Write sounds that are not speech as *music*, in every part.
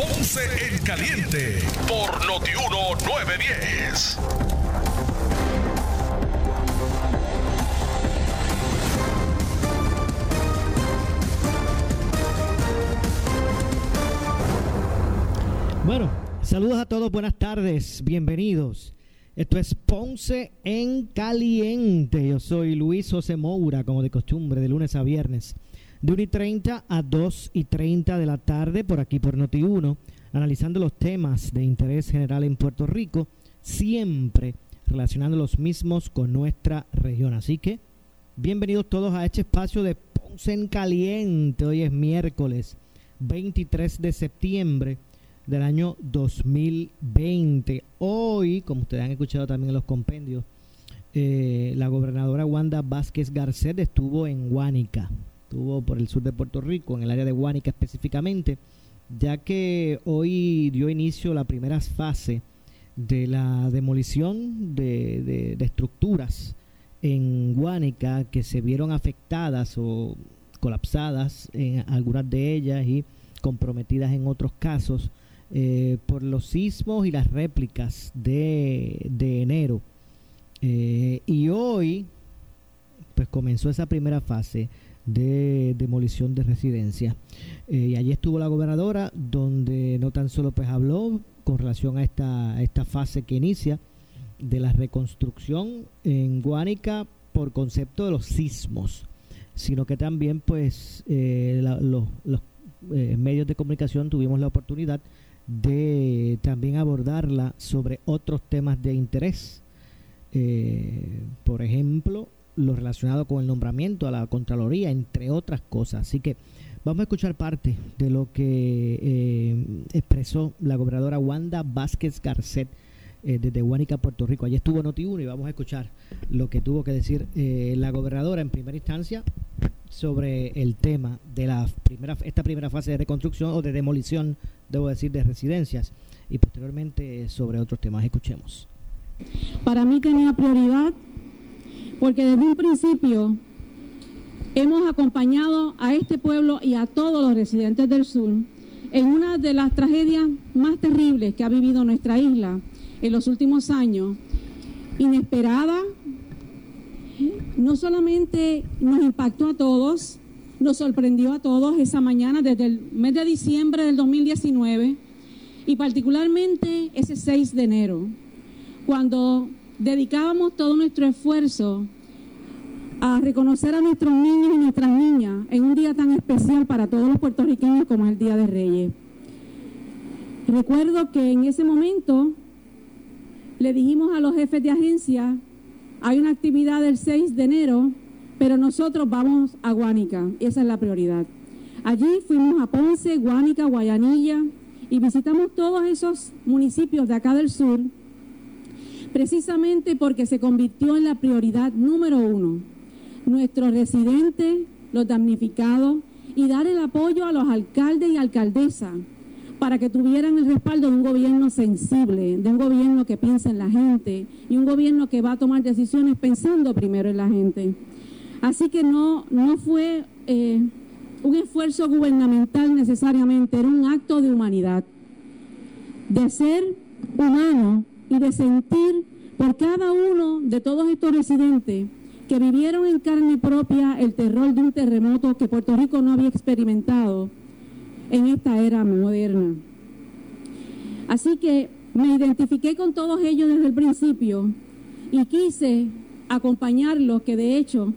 Ponce en Caliente por Notiuno 910. Bueno, saludos a todos, buenas tardes, bienvenidos. Esto es Ponce en Caliente. Yo soy Luis José Moura, como de costumbre, de lunes a viernes, de 1 y 30 a 2 y 30 de la tarde, por aquí por Noti1, analizando los temas de interés general en Puerto Rico, siempre relacionando los mismos con nuestra región. Así que, bienvenidos todos a este espacio de Ponce en Caliente. Hoy es miércoles 23 de septiembre del año 2020. Hoy, como ustedes han escuchado también en los compendios, eh, la gobernadora Wanda Vázquez Garcet estuvo en Guánica, estuvo por el sur de Puerto Rico, en el área de Guánica específicamente, ya que hoy dio inicio la primera fase de la demolición de, estructuras en Guánica que se vieron afectadas o colapsadas en algunas de ellas y comprometidas en otros casos eh, por los sismos y las réplicas de, de enero. Eh, y hoy, pues comenzó esa primera fase de demolición de residencias. Eh, y allí estuvo la gobernadora, donde no tan solo pues habló con relación a esta, esta fase que inicia de la reconstrucción en Guánica por concepto de los sismos, sino que también pues la, los, los medios de comunicación tuvimos la oportunidad de también abordarla sobre otros temas de interés. Eh, por ejemplo, lo relacionado con el nombramiento a la Contraloría, entre otras cosas. Así que vamos a escuchar parte de lo que eh, expresó la gobernadora Wanda Vázquez Garcet eh, desde Huánica, Puerto Rico. Allí estuvo Noti1 y vamos a escuchar lo que tuvo que decir eh, la gobernadora en primera instancia sobre el tema de la primera esta primera fase de reconstrucción o de demolición, debo decir, de residencias y posteriormente sobre otros temas. Escuchemos. Para mí tenía prioridad porque desde un principio hemos acompañado a este pueblo y a todos los residentes del sur en una de las tragedias más terribles que ha vivido nuestra isla en los últimos años, inesperada, no solamente nos impactó a todos, nos sorprendió a todos esa mañana desde el mes de diciembre del 2019 y particularmente ese 6 de enero, cuando dedicábamos todo nuestro esfuerzo a reconocer a nuestros niños y nuestras niñas en un día tan especial para todos los puertorriqueños como es el Día de Reyes. Recuerdo que en ese momento le dijimos a los jefes de agencia, hay una actividad del 6 de enero, pero nosotros vamos a Guánica, esa es la prioridad. Allí fuimos a Ponce, Guánica, Guayanilla y visitamos todos esos municipios de acá del sur, precisamente porque se convirtió en la prioridad número uno. Nuestros residentes, los damnificados y dar el apoyo a los alcaldes y alcaldesas para que tuvieran el respaldo de un gobierno sensible, de un gobierno que piensa en la gente y un gobierno que va a tomar decisiones pensando primero en la gente. Así que no, no fue eh, un esfuerzo gubernamental necesariamente, era un acto de humanidad, de ser humano y de sentir por cada uno de todos estos residentes que vivieron en carne propia el terror de un terremoto que Puerto Rico no había experimentado en esta era moderna. Así que me identifiqué con todos ellos desde el principio y quise acompañarlos, que de hecho,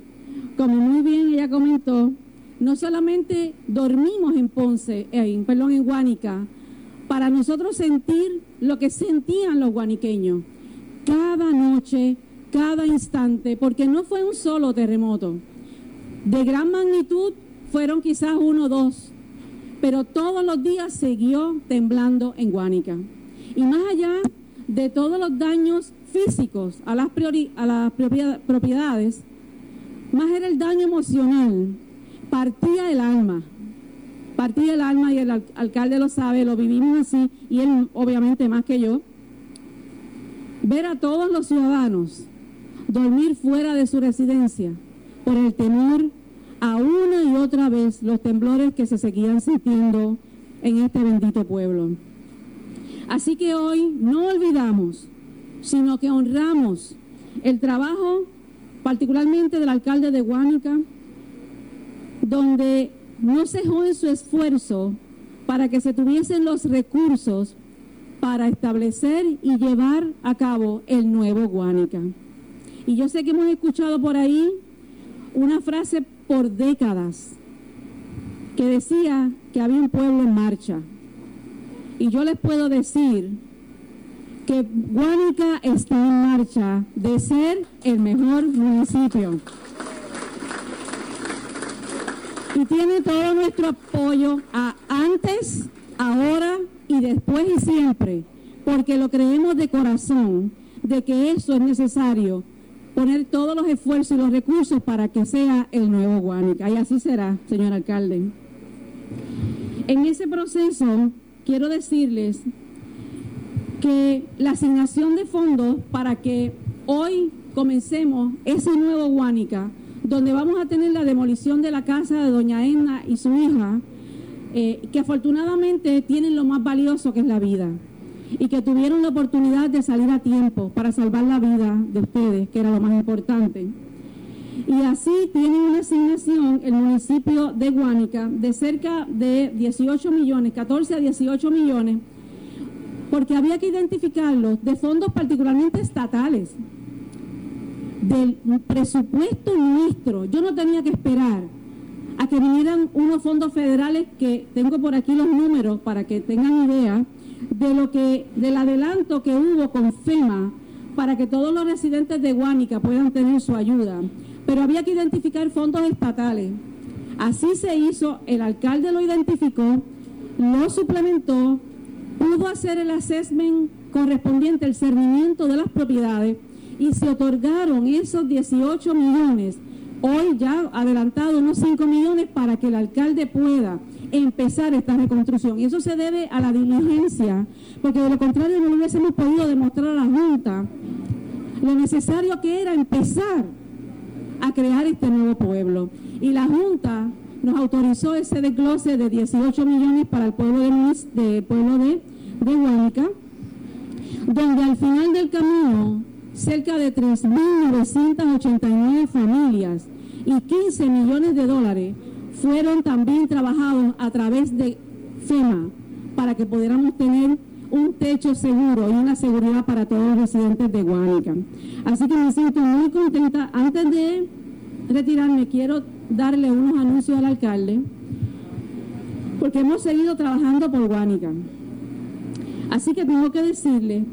como muy bien ella comentó, no solamente dormimos en Ponce, en, perdón, en Guánica, para nosotros sentir lo que sentían los guaniqueños, cada noche, cada instante, porque no fue un solo terremoto. De gran magnitud fueron quizás uno o dos, pero todos los días siguió temblando en Guánica. Y más allá de todos los daños físicos a las, a las propiedades, más era el daño emocional. Partía el alma. Partía el alma y el alcalde lo sabe, lo vivimos así, y él obviamente más que yo. Ver a todos los ciudadanos dormir fuera de su residencia por el temor a una y otra vez los temblores que se seguían sintiendo en este bendito pueblo. Así que hoy no olvidamos, sino que honramos el trabajo particularmente del alcalde de Guánica, donde no cejó en su esfuerzo para que se tuviesen los recursos para establecer y llevar a cabo el nuevo Guánica. Y yo sé que hemos escuchado por ahí una frase por décadas que decía que había un pueblo en marcha. Y yo les puedo decir que Guánica está en marcha de ser el mejor municipio. Tiene todo nuestro apoyo a antes, ahora y después y siempre, porque lo creemos de corazón, de que eso es necesario, poner todos los esfuerzos y los recursos para que sea el nuevo Guánica. Y así será, señor alcalde. En ese proceso, quiero decirles que la asignación de fondos para que hoy comencemos ese nuevo Guánica, donde vamos a tener la demolición de la casa de doña Edna y su hija, eh, que afortunadamente tienen lo más valioso que es la vida y que tuvieron la oportunidad de salir a tiempo para salvar la vida de ustedes, que era lo más importante. Y así tienen una asignación el municipio de Guánica de cerca de 18 millones, 14 a 18 millones, porque había que identificarlos de fondos particularmente estatales, del presupuesto nuestro. Yo no tenía que esperar a que vinieran unos fondos federales que tengo por aquí los números para que tengan idea de lo que del adelanto que hubo con FEMA para que todos los residentes de Guánica puedan tener su ayuda. Pero había que identificar fondos estatales. Así se hizo, el alcalde lo identificó, lo suplementó pudo hacer el assessment correspondiente al cernimiento de las propiedades y se otorgaron esos 18 millones, hoy ya adelantado unos 5 millones para que el alcalde pueda empezar esta reconstrucción. Y eso se debe a la diligencia, porque de lo contrario no hubiésemos podido demostrar a la Junta lo necesario que era empezar a crear este nuevo pueblo. Y la Junta nos autorizó ese desglose de 18 millones para el pueblo de, de pueblo de, de donde al final del camino cerca de 3.989 familias y 15 millones de dólares fueron también trabajados a través de FEMA para que pudiéramos tener un techo seguro y una seguridad para todos los residentes de Guánica. Así que me siento muy contenta. Antes de retirarme, quiero darle unos anuncios al alcalde, porque hemos seguido trabajando por Guánica. Así que tengo que decirle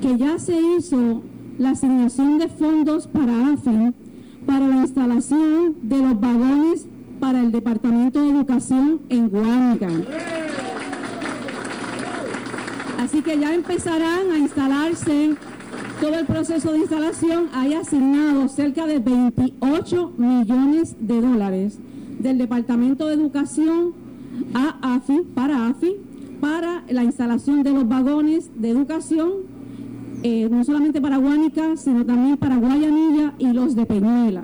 que ya se hizo la asignación de fondos para AFI para la instalación de los vagones para el Departamento de Educación en Guánica. Así que ya empezarán a instalarse todo el proceso de instalación hay asignado cerca de 28 millones de dólares del Departamento de Educación a AFI, para AFI, para la instalación de los vagones de educación, eh, no solamente para Guánica, sino también para Guayanilla y los de Peñuela.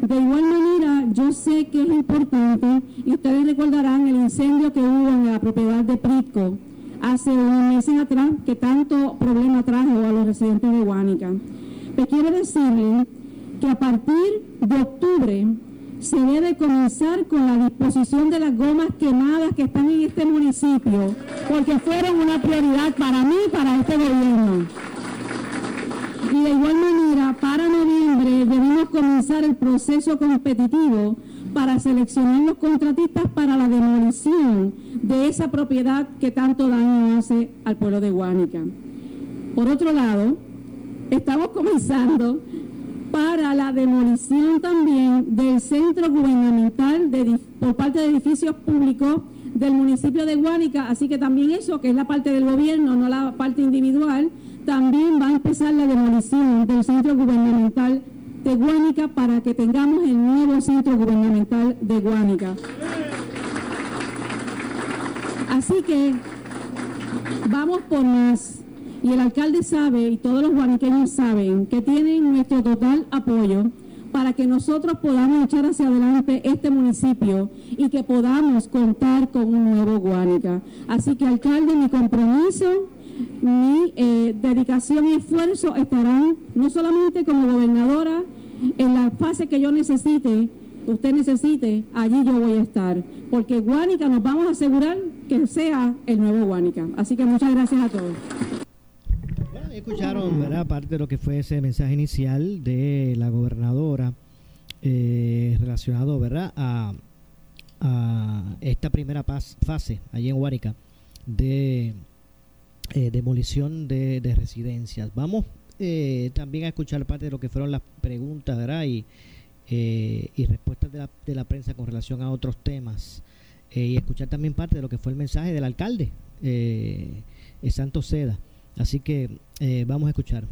De igual manera, yo sé que es importante, y ustedes recordarán el incendio que hubo en la propiedad de Prico, hace unos meses atrás que tanto problema trajo a los residentes de Guánica. Pues quiero decirles que a partir de octubre se debe comenzar con la disposición de las gomas quemadas que están en este municipio, porque fueron una prioridad para mí y para este gobierno. Y de igual manera, para noviembre debemos comenzar el proceso competitivo para seleccionar los contratistas para la demolición de esa propiedad que tanto daño hace al pueblo de Guánica. Por otro lado, estamos comenzando para la demolición también del centro gubernamental por parte de edificios públicos del municipio de Guánica, así que también eso, que es la parte del gobierno, no la parte individual, también va a empezar la demolición del centro gubernamental de Guánica para que tengamos el nuevo centro gubernamental de Guánica. Así que vamos por más. Y el alcalde sabe, y todos los guaniqueños saben, que tienen nuestro total apoyo para que nosotros podamos echar hacia adelante este municipio y que podamos contar con un nuevo Guánica. Así que, alcalde, mi compromiso, mi eh, dedicación y esfuerzo estarán no solamente como gobernadora en la fase que yo necesite, que usted necesite, allí yo voy a estar, porque Guánica nos vamos a asegurar que sea el nuevo Guánica. Así que muchas gracias a todos escucharon, ¿verdad? Parte de lo que fue ese mensaje inicial de la gobernadora eh, relacionado, ¿verdad? A, esta primera fase allí en Huárica de eh, demolición de, residencias. Vamos eh, también a escuchar parte de lo que fueron las preguntas, ¿verdad? Y, y respuestas de la, de la prensa con relación a otros temas. y escuchar también parte de lo que fue el mensaje del alcalde, Santos Seda. Así que eh, vamos a escuchar.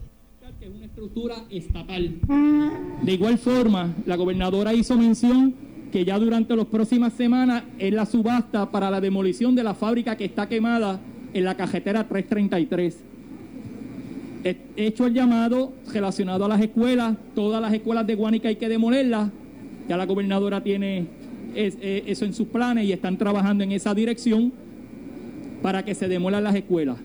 es una estructura estatal. De igual forma, la gobernadora hizo mención que ya durante las próximas semanas es la subasta para la demolición de la fábrica que está quemada en la cajetera 333. He hecho el llamado relacionado a las escuelas, todas las escuelas de Guanica hay que demolerlas, ya la gobernadora tiene eh, eso en sus planes y están trabajando en esa dirección para que se demolan las escuelas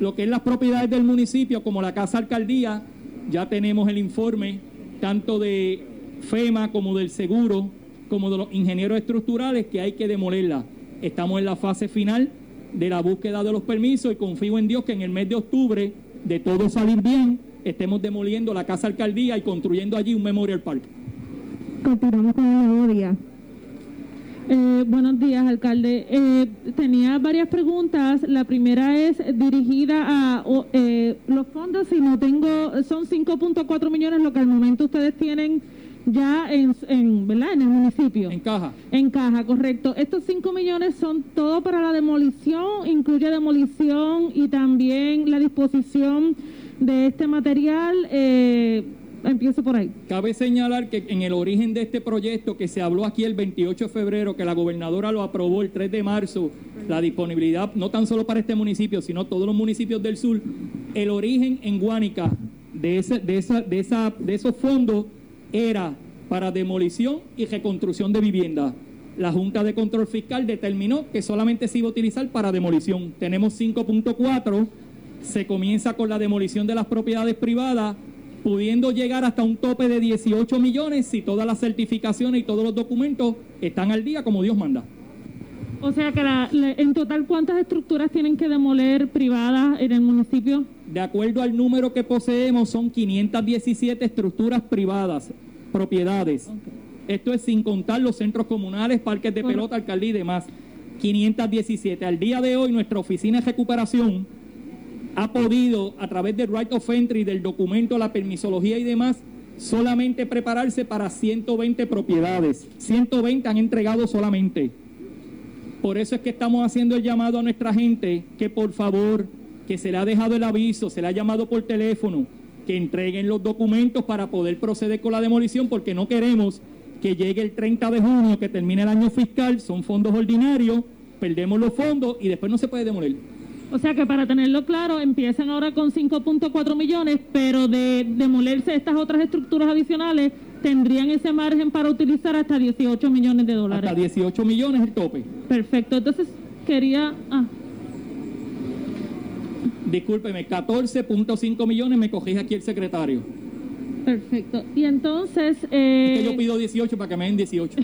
lo que es las propiedades del municipio, como la Casa Alcaldía, ya tenemos el informe tanto de FEMA como del seguro, como de los ingenieros estructurales, que hay que demolerla. Estamos en la fase final de la búsqueda de los permisos y confío en Dios que en el mes de octubre, de todo salir bien, estemos demoliendo la Casa Alcaldía y construyendo allí un Memorial Park. Continuamos con la memoria. Eh, buenos días, alcalde. Eh, tenía varias preguntas. La primera es dirigida a eh, los fondos. Si no tengo, son 5.4 millones lo que al momento ustedes tienen ya en, en, ¿verdad? en el municipio. En caja. En caja, correcto. Estos 5 millones son todo para la demolición, incluye demolición y también la disposición de este material. Eh, empiezo por ahí. Cabe señalar que en el origen de este proyecto que se habló aquí el 28 de febrero, que la gobernadora lo aprobó el 3 de marzo, la disponibilidad no tan solo para este municipio, sino todos los municipios del sur, el origen en Guánica de, ese, de, esa, de, esa, de esos fondos era para demolición y reconstrucción de viviendas. La Junta de Control Fiscal determinó que solamente se iba a utilizar para demolición. Tenemos 5.4, se comienza con la demolición de las propiedades privadas pudiendo llegar hasta un tope de 18 millones si todas las certificaciones y todos los documentos están al día como Dios manda. O sea que en total, ¿cuántas estructuras tienen que demoler privadas en el municipio? De acuerdo al número que poseemos, son 517 estructuras privadas, propiedades. Esto es sin contar los centros comunales, parques de pelota, alcaldía y demás. 517. Al día de hoy, nuestra oficina de recuperación ha podido, a través del right of entry, del documento, la permisología y demás, solamente prepararse para 120 propiedades. 120 han entregado solamente. Por eso es que estamos haciendo el llamado a nuestra gente que por favor, que se le ha dejado el aviso, se le ha llamado por teléfono, que entreguen los documentos para poder proceder con la demolición, porque no queremos que llegue el 30 de junio, que termine el año fiscal, son fondos ordinarios, perdemos los fondos y después no se puede demoler. O sea que para tenerlo claro, empiezan ahora con 5.4 millones, pero de demolerse estas otras estructuras adicionales, tendrían ese margen para utilizar hasta 18 millones de dólares. Hasta 18 millones el tope. Perfecto. Entonces, quería... Ah. Discúlpeme, 14.5 millones me cogí aquí el secretario. Perfecto. Y entonces... Eh, es que yo pido 18 para que me den 18.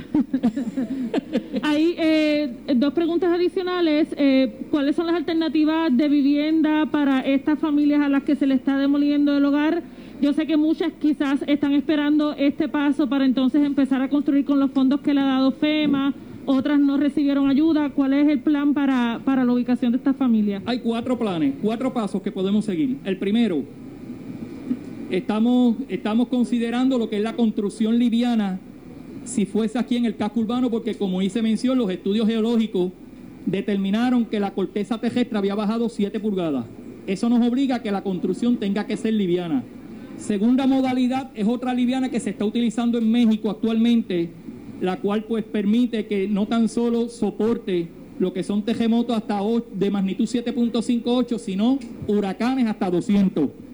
Hay *laughs* eh, dos preguntas adicionales. Eh, ¿Cuáles son las alternativas de vivienda para estas familias a las que se le está demoliendo el hogar? Yo sé que muchas quizás están esperando este paso para entonces empezar a construir con los fondos que le ha dado FEMA. Otras no recibieron ayuda. ¿Cuál es el plan para, para la ubicación de estas familias? Hay cuatro planes, cuatro pasos que podemos seguir. El primero, Estamos, estamos considerando lo que es la construcción liviana si fuese aquí en el casco urbano, porque como hice mención, los estudios geológicos determinaron que la corteza terrestre había bajado 7 pulgadas. Eso nos obliga a que la construcción tenga que ser liviana. Segunda modalidad es otra liviana que se está utilizando en México actualmente, la cual pues permite que no tan solo soporte lo que son terremotos hasta de magnitud 7.58, sino huracanes hasta 200.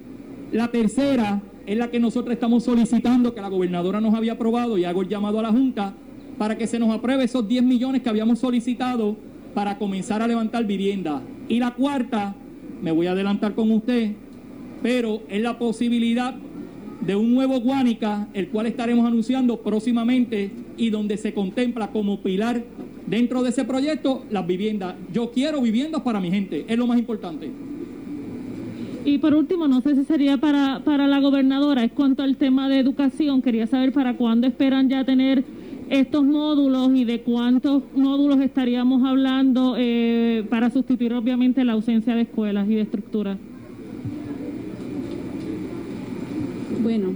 La tercera es la que nosotros estamos solicitando, que la gobernadora nos había aprobado y hago el llamado a la Junta para que se nos apruebe esos 10 millones que habíamos solicitado para comenzar a levantar vivienda. Y la cuarta, me voy a adelantar con usted, pero es la posibilidad de un nuevo Guánica, el cual estaremos anunciando próximamente y donde se contempla como pilar dentro de ese proyecto las viviendas. Yo quiero viviendas para mi gente, es lo más importante. Y por último, no sé si sería para, para la gobernadora, es cuanto al tema de educación, quería saber para cuándo esperan ya tener estos módulos y de cuántos módulos estaríamos hablando eh, para sustituir obviamente la ausencia de escuelas y de estructuras. Bueno,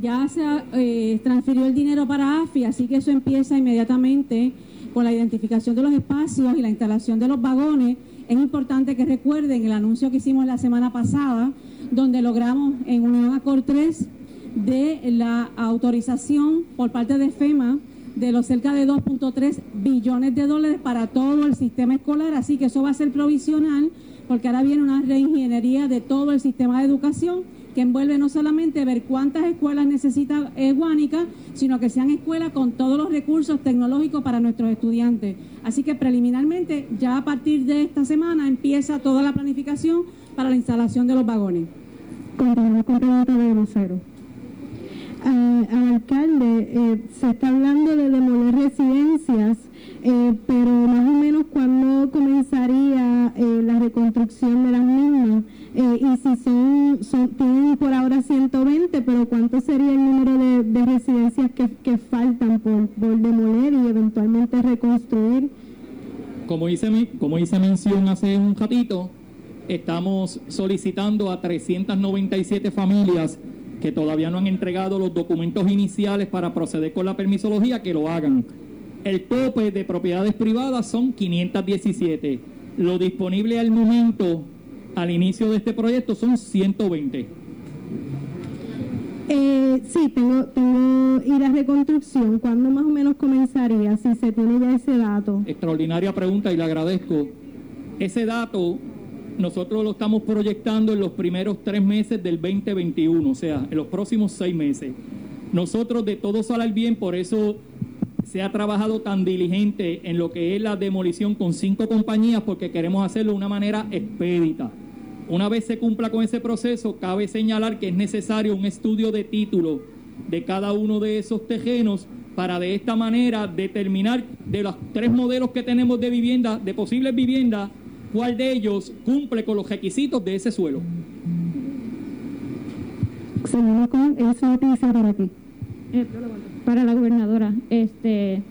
ya se eh, transfirió el dinero para AFI, así que eso empieza inmediatamente con la identificación de los espacios y la instalación de los vagones. Es importante que recuerden el anuncio que hicimos la semana pasada, donde logramos en Unión Acor 3 de la autorización por parte de FEMA de los cerca de 2.3 billones de dólares para todo el sistema escolar, así que eso va a ser provisional porque ahora viene una reingeniería de todo el sistema de educación que envuelve no solamente ver cuántas escuelas necesita Guánica, sino que sean escuelas con todos los recursos tecnológicos para nuestros estudiantes. Así que preliminarmente, ya a partir de esta semana empieza toda la planificación para la instalación de los vagones. Continuamos con pregunta de vocero al alcalde, eh, se está hablando de demoler residencias, eh, pero más o menos cuándo comenzaría eh, la reconstrucción de las mismas y si son, tienen por ahora 120, pero cuánto sería el número de, residencias que, faltan por, por, demoler y eventualmente reconstruir. Como hice, como hice mención hace un ratito, estamos solicitando a 397 familias que todavía no han entregado los documentos iniciales para proceder con la permisología, que lo hagan. El tope de propiedades privadas son 517. Lo disponible al momento, al inicio de este proyecto, son 120. Eh, sí, tengo, tengo y la reconstrucción, ¿cuándo más o menos comenzaría? Si se tiene ya ese dato. Extraordinaria pregunta y le agradezco. Ese dato nosotros lo estamos proyectando en los primeros tres meses del 2021, o sea, en los próximos seis meses. Nosotros de todo sale bien, por eso se ha trabajado tan diligente en lo que es la demolición con cinco compañías, porque queremos hacerlo de una manera expedita. Una vez se cumpla con ese proceso, cabe señalar que es necesario un estudio de título de cada uno de esos tejenos para de esta manera determinar de los tres modelos que tenemos de vivienda, de posibles viviendas, cuál de ellos cumple con los requisitos de ese suelo. Con esa noticia para aquí. Eh, para la gobernadora, este,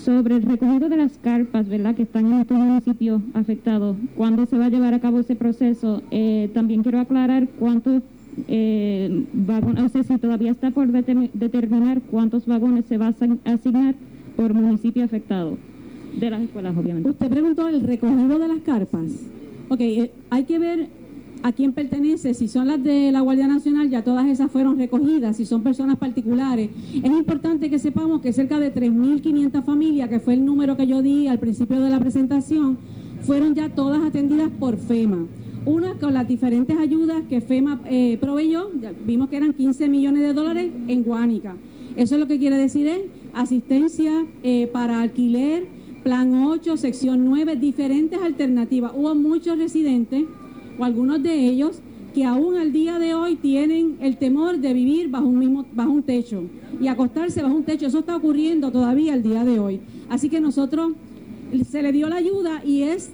sobre el recogido de las carpas, ¿verdad?, que están en estos municipios afectados, ¿cuándo se va a llevar a cabo ese proceso? Eh, también quiero aclarar cuántos eh, vagones, o sea, si todavía está por determinar cuántos vagones se va a asignar por municipio afectado de las escuelas, obviamente. Usted preguntó el recogido de las carpas. Ok, eh, hay que ver a quién pertenece, si son las de la Guardia Nacional, ya todas esas fueron recogidas, si son personas particulares. Es importante que sepamos que cerca de 3.500 familias, que fue el número que yo di al principio de la presentación, fueron ya todas atendidas por FEMA. Una con las diferentes ayudas que FEMA eh, proveyó, vimos que eran 15 millones de dólares en Guánica. Eso es lo que quiere decir es asistencia eh, para alquiler, Plan 8, sección 9, diferentes alternativas. Hubo muchos residentes, o algunos de ellos, que aún al día de hoy tienen el temor de vivir bajo un mismo bajo un techo y acostarse bajo un techo. Eso está ocurriendo todavía al día de hoy. Así que nosotros se le dio la ayuda y es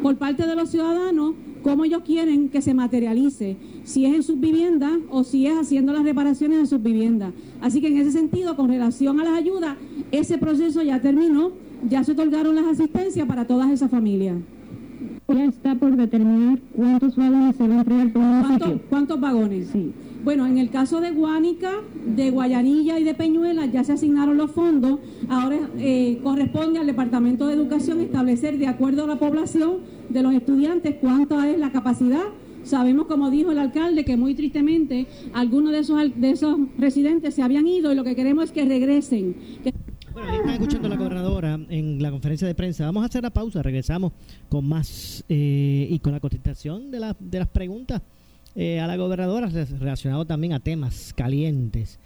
por parte de los ciudadanos cómo ellos quieren que se materialice, si es en sus viviendas o si es haciendo las reparaciones en sus viviendas. Así que en ese sentido, con relación a las ayudas, ese proceso ya terminó ya se otorgaron las asistencias para todas esas familias. Ya está por determinar cuántos vagones se van a entregar por. ¿Cuántos vagones? Sí. Bueno, en el caso de Guánica, de Guayanilla y de Peñuela ya se asignaron los fondos. Ahora eh, corresponde al Departamento de Educación establecer, de acuerdo a la población de los estudiantes, cuánta es la capacidad. Sabemos, como dijo el alcalde, que muy tristemente algunos de esos, de esos residentes se habían ido y lo que queremos es que regresen. Bueno, ya están escuchando a la gobernadora en la conferencia de prensa. Vamos a hacer la pausa, regresamos con más eh, y con la contestación de, la, de las preguntas eh, a la gobernadora relacionado también a temas calientes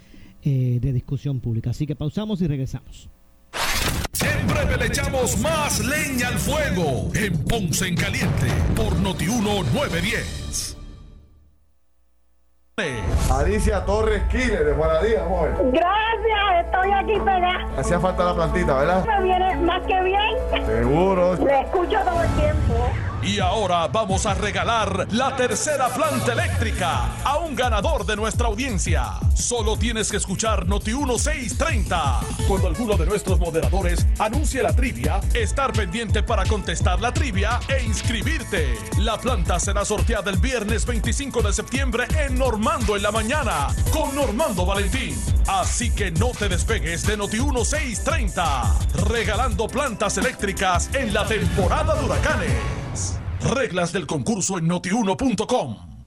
eh, de discusión pública. Así que pausamos y regresamos. Siempre le echamos más leña al fuego en Ponce en Caliente por Notiuno 910. Alicia Torres Killer de Buenadía, amor. Gracias, estoy aquí pegada. Hacía falta la plantita, ¿verdad? Me viene más que bien. Seguro. Le escucho todo el tiempo. Y ahora vamos a regalar la tercera planta eléctrica a un ganador de nuestra audiencia. Solo tienes que escuchar Noti 1630. Cuando alguno de nuestros moderadores anuncie la trivia, estar pendiente para contestar la trivia e inscribirte. La planta será sorteada el viernes 25 de septiembre en Normando en la mañana con Normando Valentín. Así que no te despegues de Noti 1630. Regalando plantas eléctricas en la temporada de huracanes. Reglas del concurso en notiuno.com.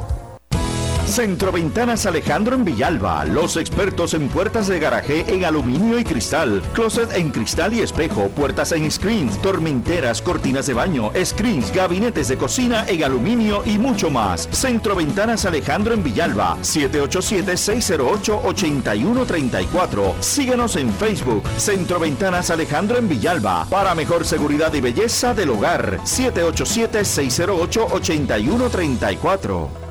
Centro Ventanas Alejandro en Villalba, los expertos en puertas de garaje en aluminio y cristal, closet en cristal y espejo, puertas en screens, tormenteras, cortinas de baño, screens, gabinetes de cocina en aluminio y mucho más. Centro Ventanas Alejandro en Villalba, 787-608-8134. Síguenos en Facebook, Centro Ventanas Alejandro en Villalba, para mejor seguridad y belleza del hogar, 787-608-8134.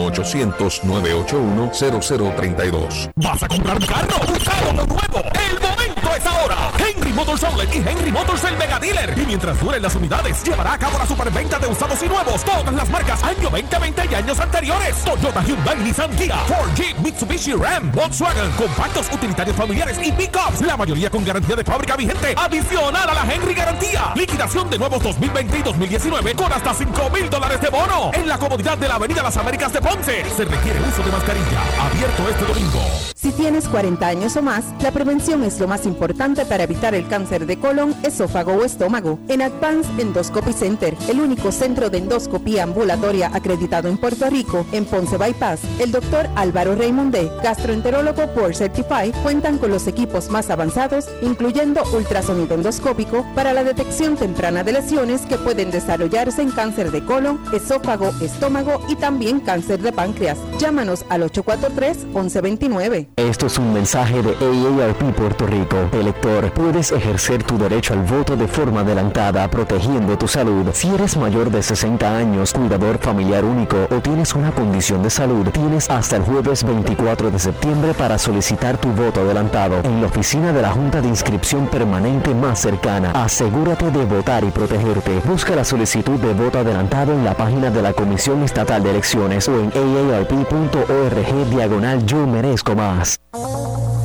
1-800-981-0032. ¿Vas a comprar un carro? ¿Un carro nuevo? El Motors Outlet y Henry Motors el Mega Dealer. Y mientras duren las unidades, llevará a cabo la superventa de usados y nuevos. Todas las marcas año 2020 y años anteriores. Toyota, Hyundai, Nissan, Kia, Ford, Jeep, Mitsubishi, Ram, Volkswagen, compactos, utilitarios familiares y pickups. La mayoría con garantía de fábrica vigente. Adicional a la Henry Garantía. Liquidación de nuevos 2020 y 2019 con hasta 5 mil dólares de bono. En la comodidad de la Avenida Las Américas de Ponce. Se requiere uso de mascarilla. Abierto este domingo. Si tienes 40 años o más, la prevención es lo más importante para evitar el cáncer de colon, esófago o estómago. En Advance Endoscopy Center, el único centro de endoscopía ambulatoria acreditado en Puerto Rico, en Ponce Bypass, el doctor Álvaro Raymondé, gastroenterólogo por Certify, cuentan con los equipos más avanzados, incluyendo ultrasonido endoscópico, para la detección temprana de lesiones que pueden desarrollarse en cáncer de colon, esófago, estómago y también cáncer de páncreas. Llámanos al 843-1129. Esto es un mensaje de AARP Puerto Rico. Elector, puedes ejercer tu derecho al voto de forma adelantada, protegiendo tu salud. Si eres mayor de 60 años, cuidador familiar único o tienes una condición de salud, tienes hasta el jueves 24 de septiembre para solicitar tu voto adelantado en la oficina de la Junta de Inscripción Permanente más cercana. Asegúrate de votar y protegerte. Busca la solicitud de voto adelantado en la página de la Comisión Estatal de Elecciones o en aarp.org diagonal yo merezco más.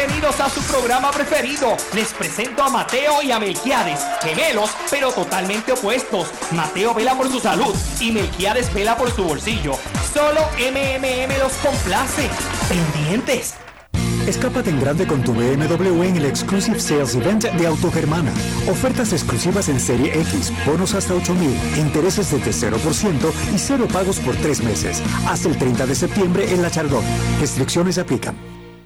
Bienvenidos a su programa preferido. Les presento a Mateo y a Melquiades, gemelos pero totalmente opuestos. Mateo vela por su salud y Melquiades vela por su bolsillo. Solo MMM los complace. Pendientes. Escápate en grande con tu BMW en el Exclusive Sales Event de Autogermana. Ofertas exclusivas en Serie X, bonos hasta 8000, intereses desde 0% y cero pagos por tres meses. Hasta el 30 de septiembre en La Chardón. Restricciones aplican.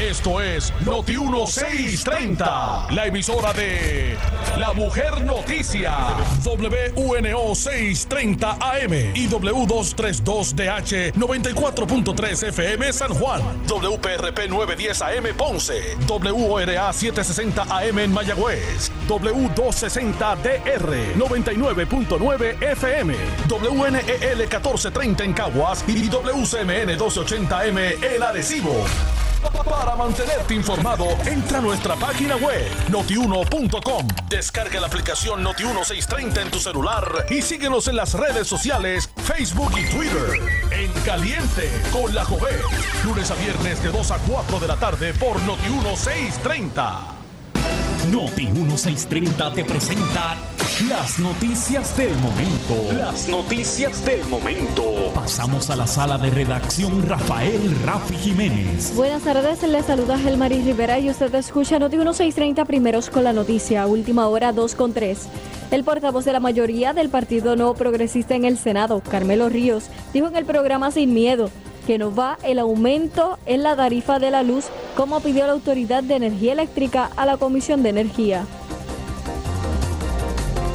Esto es Noti 1630, la emisora de La Mujer Noticia, WUNO 630 AM y W232DH 94.3 FM San Juan, WPRP 910 AM Ponce, WORA 760 AM en Mayagüez, W260DR 99.9 FM, WNEL 1430 en Caguas y WCMN 1280M El Arecibo. Para mantenerte informado, entra a nuestra página web notiuno.com. Descarga la aplicación Noti1630 en tu celular y síguenos en las redes sociales, Facebook y Twitter. En Caliente con la Jovet. Lunes a viernes de 2 a 4 de la tarde por Noti1630. Noti 1630 te presenta las noticias del momento. Las noticias del momento. Pasamos a la sala de redacción Rafael Rafi Jiménez. Buenas tardes, les saluda Gelmaris Rivera y usted escucha Noti 1630 primeros con la noticia, última hora 2 con 3. El portavoz de la mayoría del Partido No Progresista en el Senado, Carmelo Ríos, dijo en el programa Sin Miedo que no va el aumento en la tarifa de la luz como pidió la Autoridad de Energía Eléctrica a la Comisión de Energía.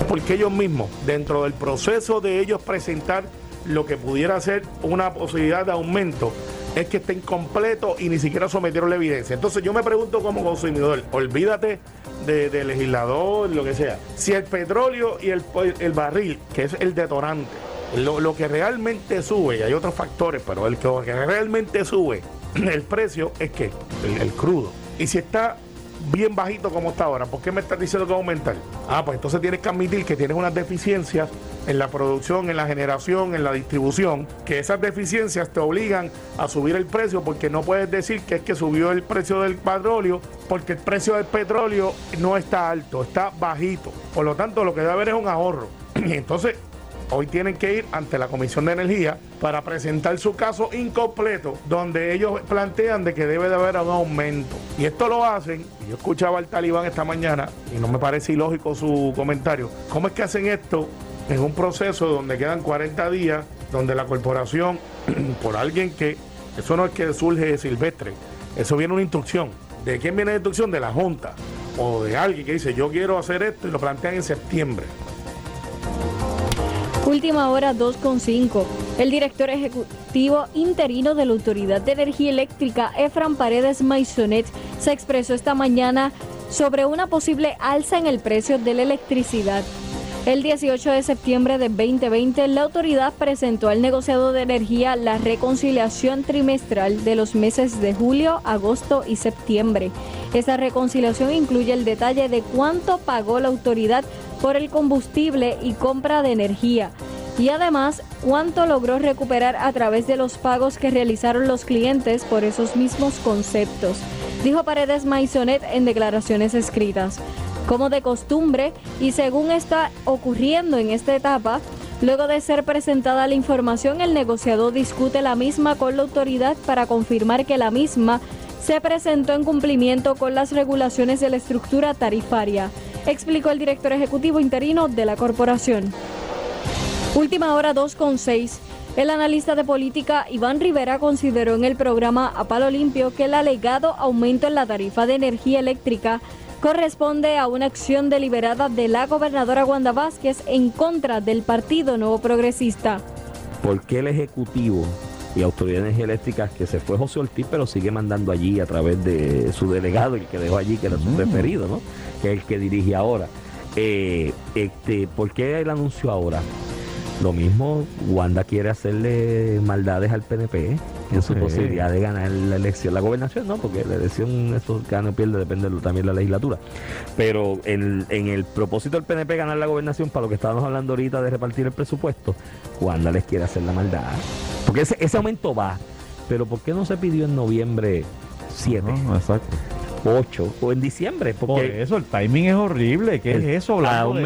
Porque ellos mismos, dentro del proceso de ellos presentar lo que pudiera ser una posibilidad de aumento, es que está incompleto y ni siquiera sometieron la evidencia. Entonces yo me pregunto como consumidor, olvídate de, de legislador, lo que sea. Si el petróleo y el, el barril, que es el detonante, lo, lo, que realmente sube, y hay otros factores, pero el que, realmente sube *clears throat* el precio es que el, el, crudo. Y si está bien bajito como está ahora, ¿por qué me estás diciendo que va a aumentar? Ah, pues entonces tienes que admitir que tienes unas deficiencias en la producción, en la generación, en la distribución, que esas deficiencias te obligan a subir el precio porque no puedes decir que es que subió el precio del petróleo porque el precio del petróleo no está alto, está bajito. Por lo tanto, lo que debe haber es un ahorro. *clears throat* Y entonces, hoy tienen que ir ante la Comisión de Energía para presentar su caso incompleto, donde ellos plantean de que debe de haber un aumento. Y esto lo hacen, yo escuchaba al talibán esta mañana, y no me parece ilógico su comentario, ¿cómo es que hacen esto en un proceso donde quedan 40 días, donde la corporación, *clears throat* por alguien que, eso no es que surge de silvestre, eso viene una instrucción. ¿De quién viene la instrucción? De la Junta o de alguien que dice yo quiero hacer esto y lo plantean en septiembre. Última hora 2.5. El director ejecutivo interino de la Autoridad de Energía Eléctrica, Efran Paredes Maisonet, se expresó esta mañana sobre una posible alza en el precio de la electricidad. El 18 de septiembre de 2020, la autoridad presentó al negociado de energía la reconciliación trimestral de los meses de julio, agosto y septiembre. Esta reconciliación incluye el detalle de cuánto pagó la autoridad por el combustible y compra de energía. Y además cuánto logró recuperar a través de los pagos que realizaron los clientes por esos mismos conceptos, dijo Paredes Maisonet en declaraciones escritas. Como de costumbre y según está ocurriendo en esta etapa, luego de ser presentada la información, el negociador discute la misma con la autoridad para confirmar que la misma se presentó en cumplimiento con las regulaciones de la estructura tarifaria, explicó el director ejecutivo interino de la corporación. Última hora 2.6. El analista de política Iván Rivera consideró en el programa A Palo Limpio que el alegado aumento en la tarifa de energía eléctrica corresponde a una acción deliberada de la gobernadora Wanda Vázquez en contra del Partido Nuevo Progresista. ¿Por qué el Ejecutivo y Autoridad de Energía Eléctrica, que se fue José Ortiz, pero sigue mandando allí a través de su delegado, el que dejó allí, que era su preferido, ¿no? Que es el que dirige ahora? Eh, este, ¿Por qué el anuncio ahora? Lo mismo, Wanda quiere hacerle maldades al PNP en su posibilidad de ganar la elección. La gobernación no, porque la elección, eso gana o pierde, depende también de la legislatura. Pero en, en el propósito del PNP ganar la gobernación, para lo que estábamos hablando ahorita de repartir el presupuesto, Wanda les quiere hacer la maldad. Porque ese, ese aumento va. Pero ¿por qué no se pidió en noviembre 7? exacto. 8 o en diciembre. Porque Por eso, el timing es horrible. ¿Qué es eso?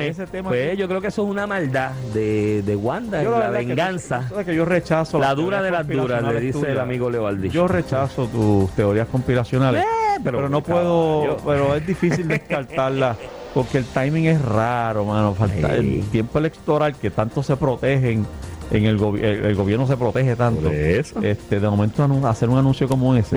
Ese tema. Pues yo creo que eso es una maldad de, de Wanda, Yo la que venganza. que yo rechazo la dura de las duras, le dice el amigo Leobaldi. Yo rechazo tus teorías conspiracionales. Eh, pero- pero, no puedo, pero es difícil descartarlas porque el timing es raro, mano. Falta el tiempo electoral que tanto se protegen. En el, gobi- el, el gobierno se protege tanto. Este, de momento hacer un anuncio como ese.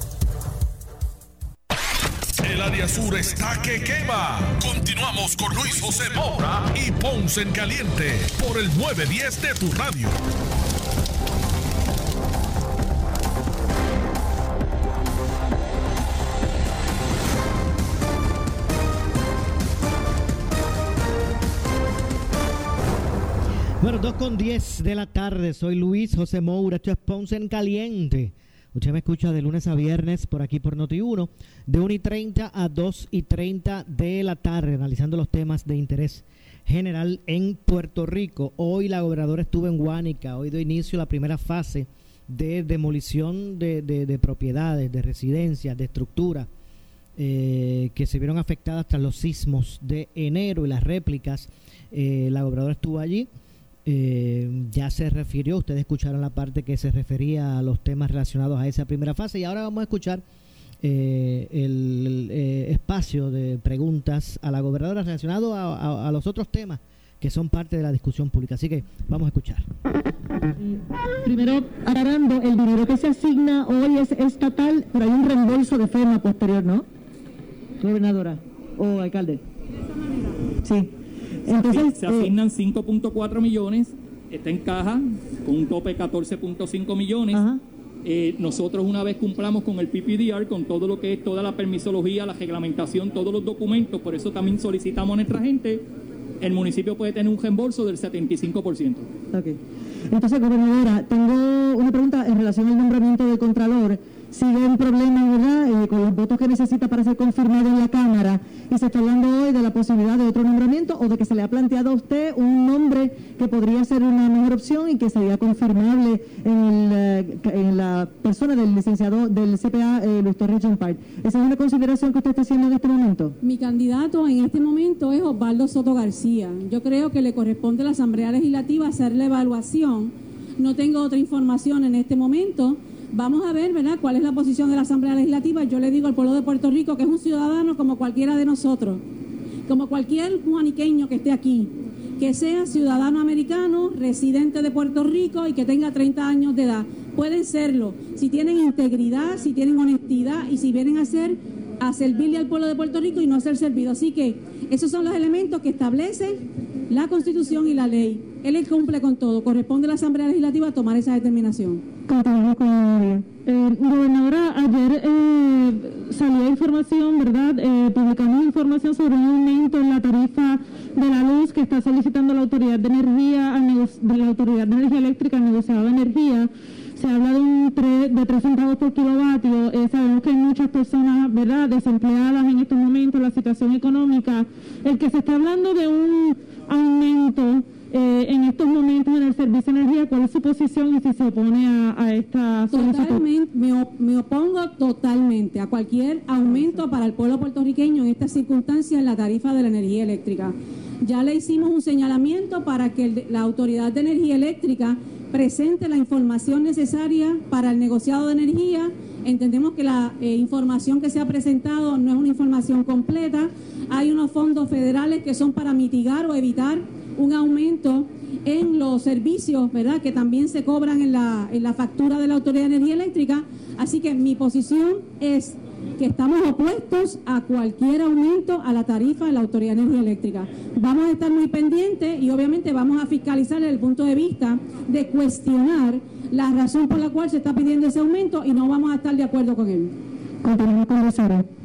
El área sur está que quema. Continuamos con Luis José Moura y Ponce en Caliente por el 910 de tu radio. Bueno, 2 con 10 de la tarde. Soy Luis José Moura. Esto es Ponce en Caliente. Usted me escucha de lunes a viernes por aquí por Noti1, de 1 y 30 a 2 y 30 de la tarde, analizando los temas de interés general en Puerto Rico. Hoy la gobernadora estuvo en Guánica. Hoy dio inicio la primera fase de demolición de, de- de propiedades, de residencias, de estructuras eh, que se vieron afectadas tras los sismos de enero y las réplicas. Eh, la gobernadora estuvo allí. Eh, ya se refirió, ustedes escucharon la parte que se refería a los temas relacionados a esa primera fase y ahora vamos a escuchar eh, el, eh, espacio de preguntas a la gobernadora relacionado a, los otros temas que son parte de la discusión pública. Así que vamos a escuchar. Primero, aclarando, el dinero que se asigna hoy es estatal, pero hay un reembolso de forma posterior, ¿no? Gobernadora o alcalde. Sí. Entonces, se eh, asignan 5.4 millones, está en caja con un tope de 14.5 millones. Eh, nosotros una vez cumplamos con el PPDR, con todo lo que es toda la permisología, la reglamentación, todos los documentos, por eso también solicitamos a nuestra gente, el municipio puede tener un reembolso del 75%. Ok. Entonces, gobernadora, tengo una pregunta en relación al nombramiento del Contralor. Sigue un problema, ¿verdad?, eh, con los votos que necesita para ser confirmado en la Cámara. Y se está hablando hoy de la posibilidad de otro nombramiento o de que se le ha planteado a usted un nombre que podría ser una mejor opción y que sería confirmable en, el, eh, en la persona del licenciado del CPA, eh, Luis Torres Champart. ¿Esa es una consideración que usted está haciendo en este momento? Mi candidato en este momento es Osvaldo Soto García. Yo creo que le corresponde a la Asamblea Legislativa hacer la evaluación. No tengo otra información en este momento. Vamos a ver, ¿verdad?, cuál es la posición de la Asamblea Legislativa. Yo le digo al pueblo de Puerto Rico que es un ciudadano como cualquiera de nosotros, como cualquier juaniqueño que esté aquí, que sea ciudadano americano, residente de Puerto Rico y que tenga 30 años de edad. Pueden serlo si tienen integridad, si tienen honestidad y si vienen a ser a servirle al pueblo de Puerto Rico y no a ser servido. Así que esos son los elementos que establecen la Constitución y la ley. Él cumple con todo. Corresponde a la Asamblea Legislativa tomar esa determinación. Continuamos con la. Eh, gobernadora, ayer eh, salió información, ¿verdad? Eh, publicamos información sobre un aumento en la tarifa de la luz que está solicitando la Autoridad de Energía, de la Autoridad de Energía Eléctrica, al negociado de energía. Se habla de un tre- de 3 centavos por kilovatio. Eh, sabemos que hay muchas personas, ¿verdad?, desempleadas en estos momentos, la situación económica. El que se está hablando de un aumento eh, en estos momentos en el servicio de energía, ¿cuál es su posición y si se opone a, esta solicitud? Totalmente, me, op- me opongo totalmente a cualquier aumento para el pueblo puertorriqueño en estas circunstancias en la tarifa de la energía eléctrica. Ya le hicimos un señalamiento para que el la Autoridad de Energía Eléctrica presente la información necesaria para el negociado de energía. Entendemos que la eh, información que se ha presentado no es una información completa. Hay unos fondos federales que son para mitigar o evitar un aumento en los servicios, ¿verdad? Que también se cobran en la, en la factura de la Autoridad de Energía Eléctrica. Así que mi posición es que estamos opuestos a cualquier aumento a la tarifa de la Autoridad de Energía Eléctrica. Vamos a estar muy pendientes y obviamente vamos a fiscalizar desde el punto de vista de cuestionar la razón por la cual se está pidiendo ese aumento y no vamos a estar de acuerdo con él. Continuamos con Rosario.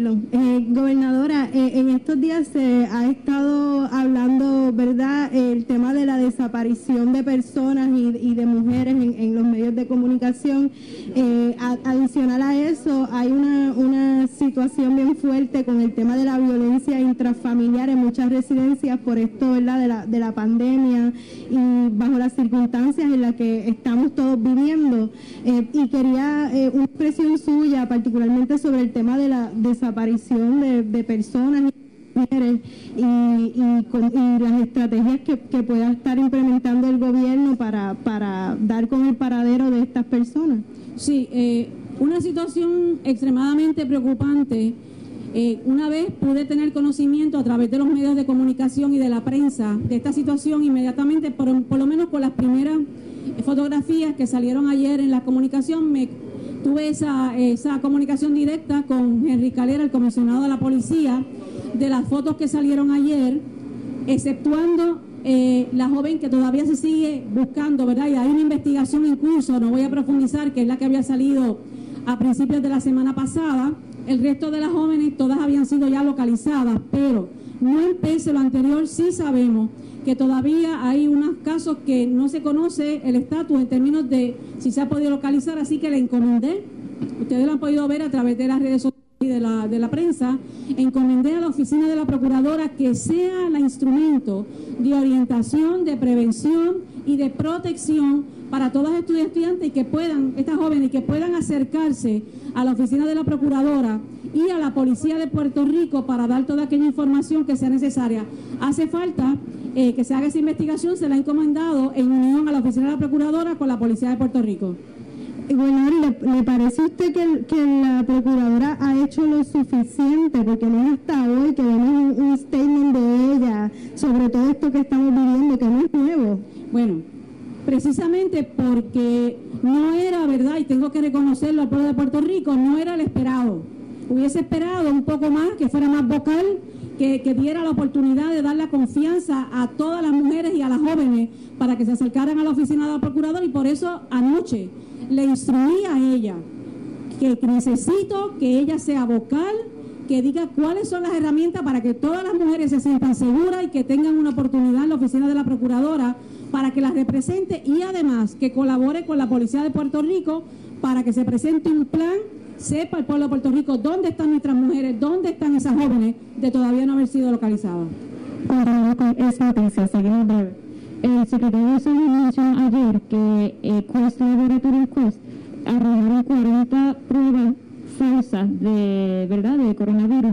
Eh, gobernadora, eh, en estos días se ha estado hablando, ¿verdad?, el tema de la desaparición de personas y, de mujeres en, los medios de comunicación. Eh, adicional a eso, hay una, una situación bien fuerte con el tema de la violencia intrafamiliar en muchas residencias por esto, ¿verdad?, de la, de la pandemia y bajo las circunstancias en las que estamos todos viviendo. Y quería una expresión suya, particularmente sobre el tema de la, de desaparición de, personas y y, con, las estrategias que, pueda estar implementando el gobierno para, para dar con el paradero de estas personas. Sí, eh, una situación extremadamente preocupante. Eh, una vez pude tener conocimiento a través de los medios de comunicación y de la prensa de esta situación, inmediatamente, por, por lo menos por las primeras fotografías que salieron ayer en la comunicación, me tuve esa, esa comunicación directa con Henry Calera, el comisionado de la policía, de las fotos que salieron ayer, exceptuando eh, la joven que todavía se sigue buscando, ¿verdad? Y hay una investigación en curso, no voy a profundizar, que es la que había salido a principios de la semana pasada. El resto de las jóvenes todas habían sido ya localizadas, pero no en pese lo anterior, sí sabemos que todavía hay unos casos que no se conoce el estatus en términos de si se ha podido localizar, así que le encomendé, ustedes lo han podido ver a través de las redes sociales y de la, de la prensa, encomendé a la oficina de la procuradora que sea el instrumento de orientación, de prevención y de protección para todas las estudiantes y que puedan, estas jóvenes, que puedan acercarse a la oficina de la procuradora y a la policía de Puerto Rico para dar toda aquella información que sea necesaria. Hace falta eh, que se haga esa investigación se la ha encomendado en unión a la Oficina de la Procuradora con la Policía de Puerto Rico. Bueno, ¿le, parece a usted que, la Procuradora ha hecho lo suficiente? Porque no es hasta hoy que vemos un, statement de ella sobre todo esto que estamos viviendo, que no es nuevo. Bueno, precisamente porque no era verdad, y tengo que reconocerlo al pueblo de Puerto Rico, no era el esperado. Hubiese esperado un poco más, que fuera más vocal, que, diera la oportunidad de dar la confianza a todas las mujeres y a las jóvenes para que se acercaran a la oficina de la procuradora y por eso anoche le instruí a ella que necesito que ella sea vocal, que diga cuáles son las herramientas para que todas las mujeres se sientan seguras y que tengan una oportunidad en la oficina de la procuradora para que las represente y además que colabore con la policía de Puerto Rico para que se presente un plan sepa el pueblo de Puerto Rico dónde están nuestras mujeres, dónde están esas jóvenes de todavía no haber sido localizadas. con esa noticia, seguimos breve. El secretario de Salud mencionó ayer que eh, Quest Laboratory Quest arrojaron 40 pruebas falsas de, ¿verdad? de coronavirus.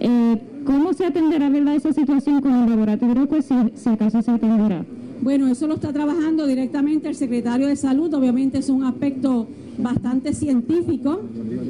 Eh, ¿Cómo se atenderá verdad esa situación con el laboratorio Quest si, si acaso se atenderá? Bueno, eso lo está trabajando directamente el secretario de Salud, obviamente es un aspecto bastante científico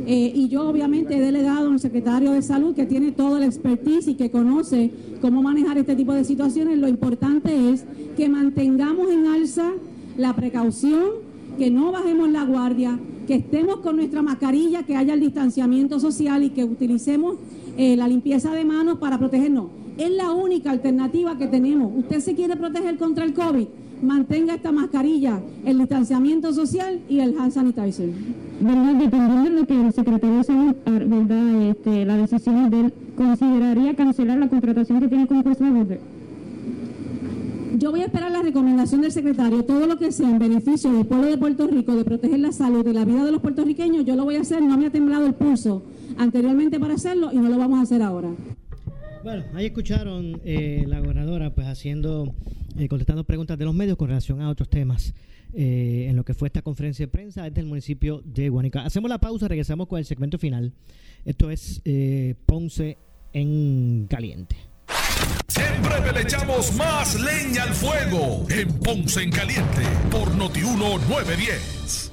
eh, y yo obviamente he delegado al secretario de salud que tiene todo el expertise y que conoce cómo manejar este tipo de situaciones. Lo importante es que mantengamos en alza la precaución, que no bajemos la guardia, que estemos con nuestra mascarilla, que haya el distanciamiento social y que utilicemos eh, la limpieza de manos para protegernos. Es la única alternativa que tenemos. ¿Usted se quiere proteger contra el COVID? Mantenga esta mascarilla, el distanciamiento social y el hand sanitizer. ¿Verdad? Dependiendo de lo que el secretario de Salud, ah, ¿verdad? Este, la decisión de él, consideraría cancelar la contratación que tiene con Quest Yo voy a esperar la recomendación del secretario. Todo lo que sea en beneficio del pueblo de Puerto Rico, de proteger la salud y la vida de los puertorriqueños, yo lo voy a hacer. No me ha temblado el pulso anteriormente para hacerlo y no lo vamos a hacer ahora. Bueno, ahí escucharon eh, la gobernadora pues haciendo, eh, contestando preguntas de los medios con relación a otros temas eh, en lo que fue esta conferencia de prensa desde el municipio de Guanica. Hacemos la pausa, regresamos con el segmento final. Esto es Ponce en Caliente. Siempre le echamos más leña al fuego en Ponce en Caliente por Notiuno 910.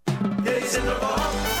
He's in the ball.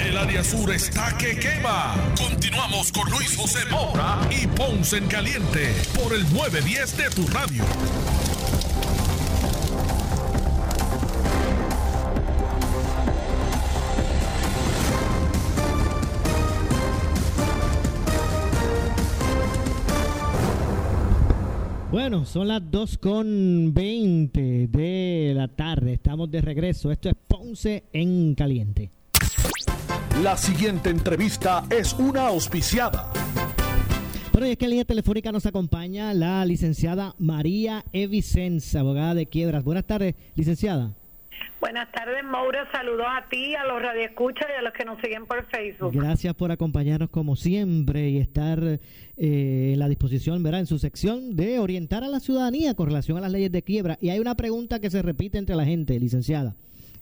El área sur está que quema. Continuamos con Luis José Moura y Ponce en Caliente por el 910 de tu radio. Bueno, son las 2.20 de la tarde. Estamos de regreso. Esto es Ponce en Caliente. La siguiente entrevista es una auspiciada. Bueno, y es que en línea telefónica nos acompaña la licenciada María Evicenza, abogada de quiebras. Buenas tardes, licenciada. Buenas tardes, Maura. Saludos a ti, a los radioescuchas y a los que nos siguen por Facebook. Gracias por acompañarnos como siempre y estar eh, en la disposición, ¿verdad? En su sección de orientar a la ciudadanía con relación a las leyes de quiebra. Y hay una pregunta que se repite entre la gente, licenciada,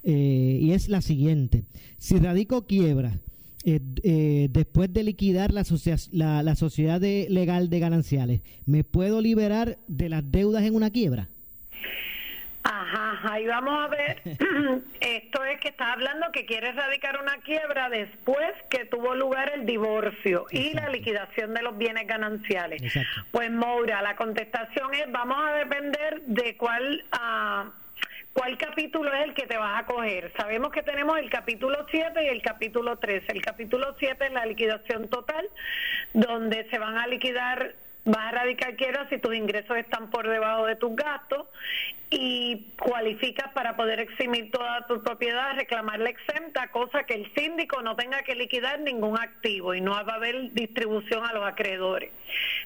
eh, y es la siguiente. Si radico quiebra, eh, eh, después de liquidar la, la, la sociedad de, legal de gananciales, ¿me puedo liberar de las deudas en una quiebra? Ajá, ahí vamos a ver. *coughs* Esto es que está hablando que quiere radicar una quiebra después que tuvo lugar el divorcio y la liquidación de los bienes gananciales. Pues Moura, la contestación es, vamos a depender de cuál... Uh, ¿Cuál capítulo es el que te vas a coger? Sabemos que tenemos el capítulo 7 y el capítulo 13. El capítulo 7 es la liquidación total, donde se van a liquidar vas a radicar quiebra si tus ingresos están por debajo de tus gastos y cualificas para poder eximir toda tu propiedad, reclamarla exenta, cosa que el síndico no tenga que liquidar ningún activo y no va a haber distribución a los acreedores.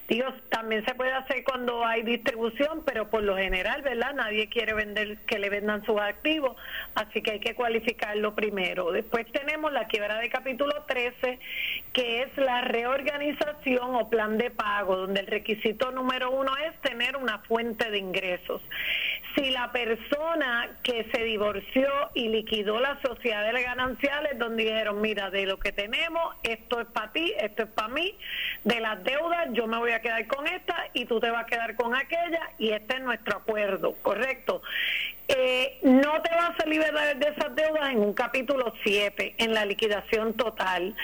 Dios, también se puede hacer cuando hay distribución, pero por lo general, ¿verdad? Nadie quiere vender que le vendan sus activos, así que hay que cualificarlo primero. Después tenemos la quiebra de capítulo 13, que es la reorganización o plan de pago, donde el requisito número uno es tener una fuente de ingresos. Si la persona que se divorció y liquidó la sociedad de gananciales, donde dijeron, mira, de lo que tenemos, esto es para ti, esto es para mí, de las deudas, yo me voy a quedar con esta y tú te vas a quedar con aquella y este es nuestro acuerdo, ¿correcto? Eh, no te vas a liberar de esas deudas en un capítulo 7, en la liquidación total.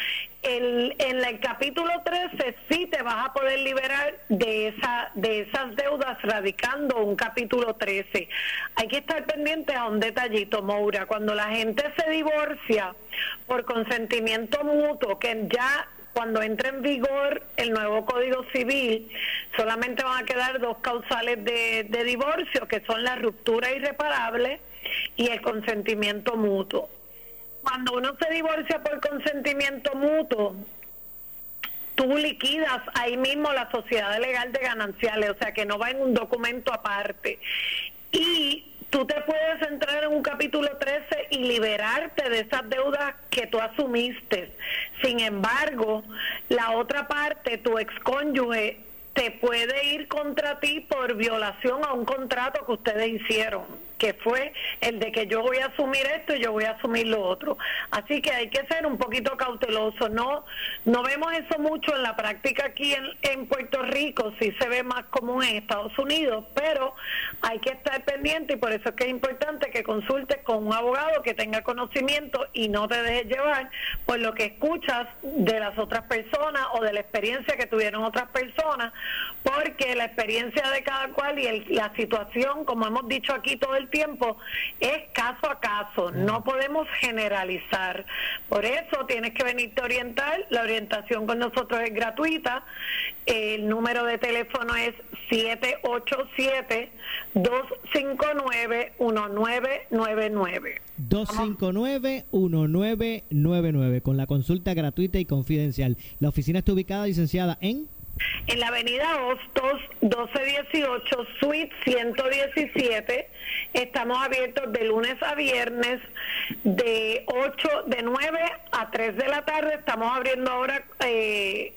El, en el capítulo 13 sí te vas a poder liberar de, esa, de esas deudas radicando un capítulo 13. Hay que estar pendiente a un detallito, Moura. Cuando la gente se divorcia por consentimiento mutuo, que ya cuando entre en vigor el nuevo Código Civil, solamente van a quedar dos causales de, divorcio, que son la ruptura irreparable y el consentimiento mutuo. Cuando uno se divorcia por consentimiento mutuo, tú liquidas ahí mismo la sociedad legal de gananciales, o sea que no va en un documento aparte. Y tú te puedes entrar en un capítulo 13 y liberarte de esas deudas que tú asumiste. Sin embargo, la otra parte, tu excónyuge, te puede ir contra ti por violación a un contrato que ustedes hicieron que fue el de que yo voy a asumir esto y yo voy a asumir lo otro. Así que hay que ser un poquito cauteloso. No, no vemos eso mucho en la práctica aquí en, en Puerto Rico, sí se ve más común en Estados Unidos, pero hay que estar pendiente y por eso es que es importante que consultes con un abogado que tenga conocimiento y no te dejes llevar por lo que escuchas de las otras personas o de la experiencia que tuvieron otras personas, porque la experiencia de cada cual y el, la situación, como hemos dicho aquí todo el tiempo, es caso a caso, no podemos generalizar. Por eso tienes que venirte a orientar, la orientación con nosotros es gratuita, el número de teléfono es 787-259-1999. 259-1999 con la consulta gratuita y confidencial. La oficina está ubicada, licenciada, en... En la avenida Hostos, 1218, suite 117. Estamos abiertos de lunes a viernes, de 8, de 9 a 3 de la tarde. Estamos abriendo ahora eh,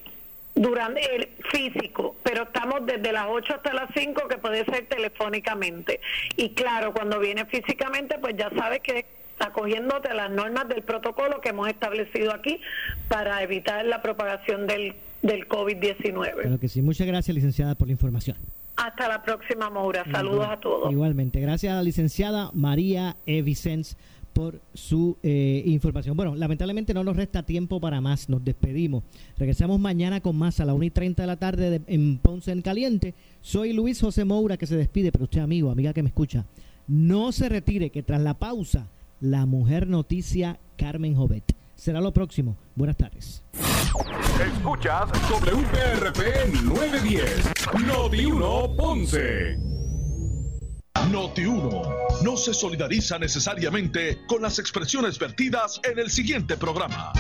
durante el físico, pero estamos desde las 8 hasta las 5 que puede ser telefónicamente. Y claro, cuando viene físicamente, pues ya sabes que acogiéndote a las normas del protocolo que hemos establecido aquí para evitar la propagación del, del COVID-19. Claro que sí. Muchas gracias, licenciada, por la información. Hasta la próxima, Maura. Saludos a todos. Igualmente. Gracias a la licenciada María E. Vicens por su eh, información. Bueno, lamentablemente no nos resta tiempo para más. Nos despedimos. Regresamos mañana con más a la 1 y 30 de la tarde de- en Ponce en Caliente. Soy Luis José Moura que se despide, pero usted, amigo, amiga que me escucha, no se retire, que tras la pausa, la mujer noticia Carmen Jovet. Será lo próximo. Buenas tardes. Escuchas WPRP 910, Noti 1 Ponce. Noti 1 no se solidariza necesariamente con las expresiones vertidas en el siguiente programa.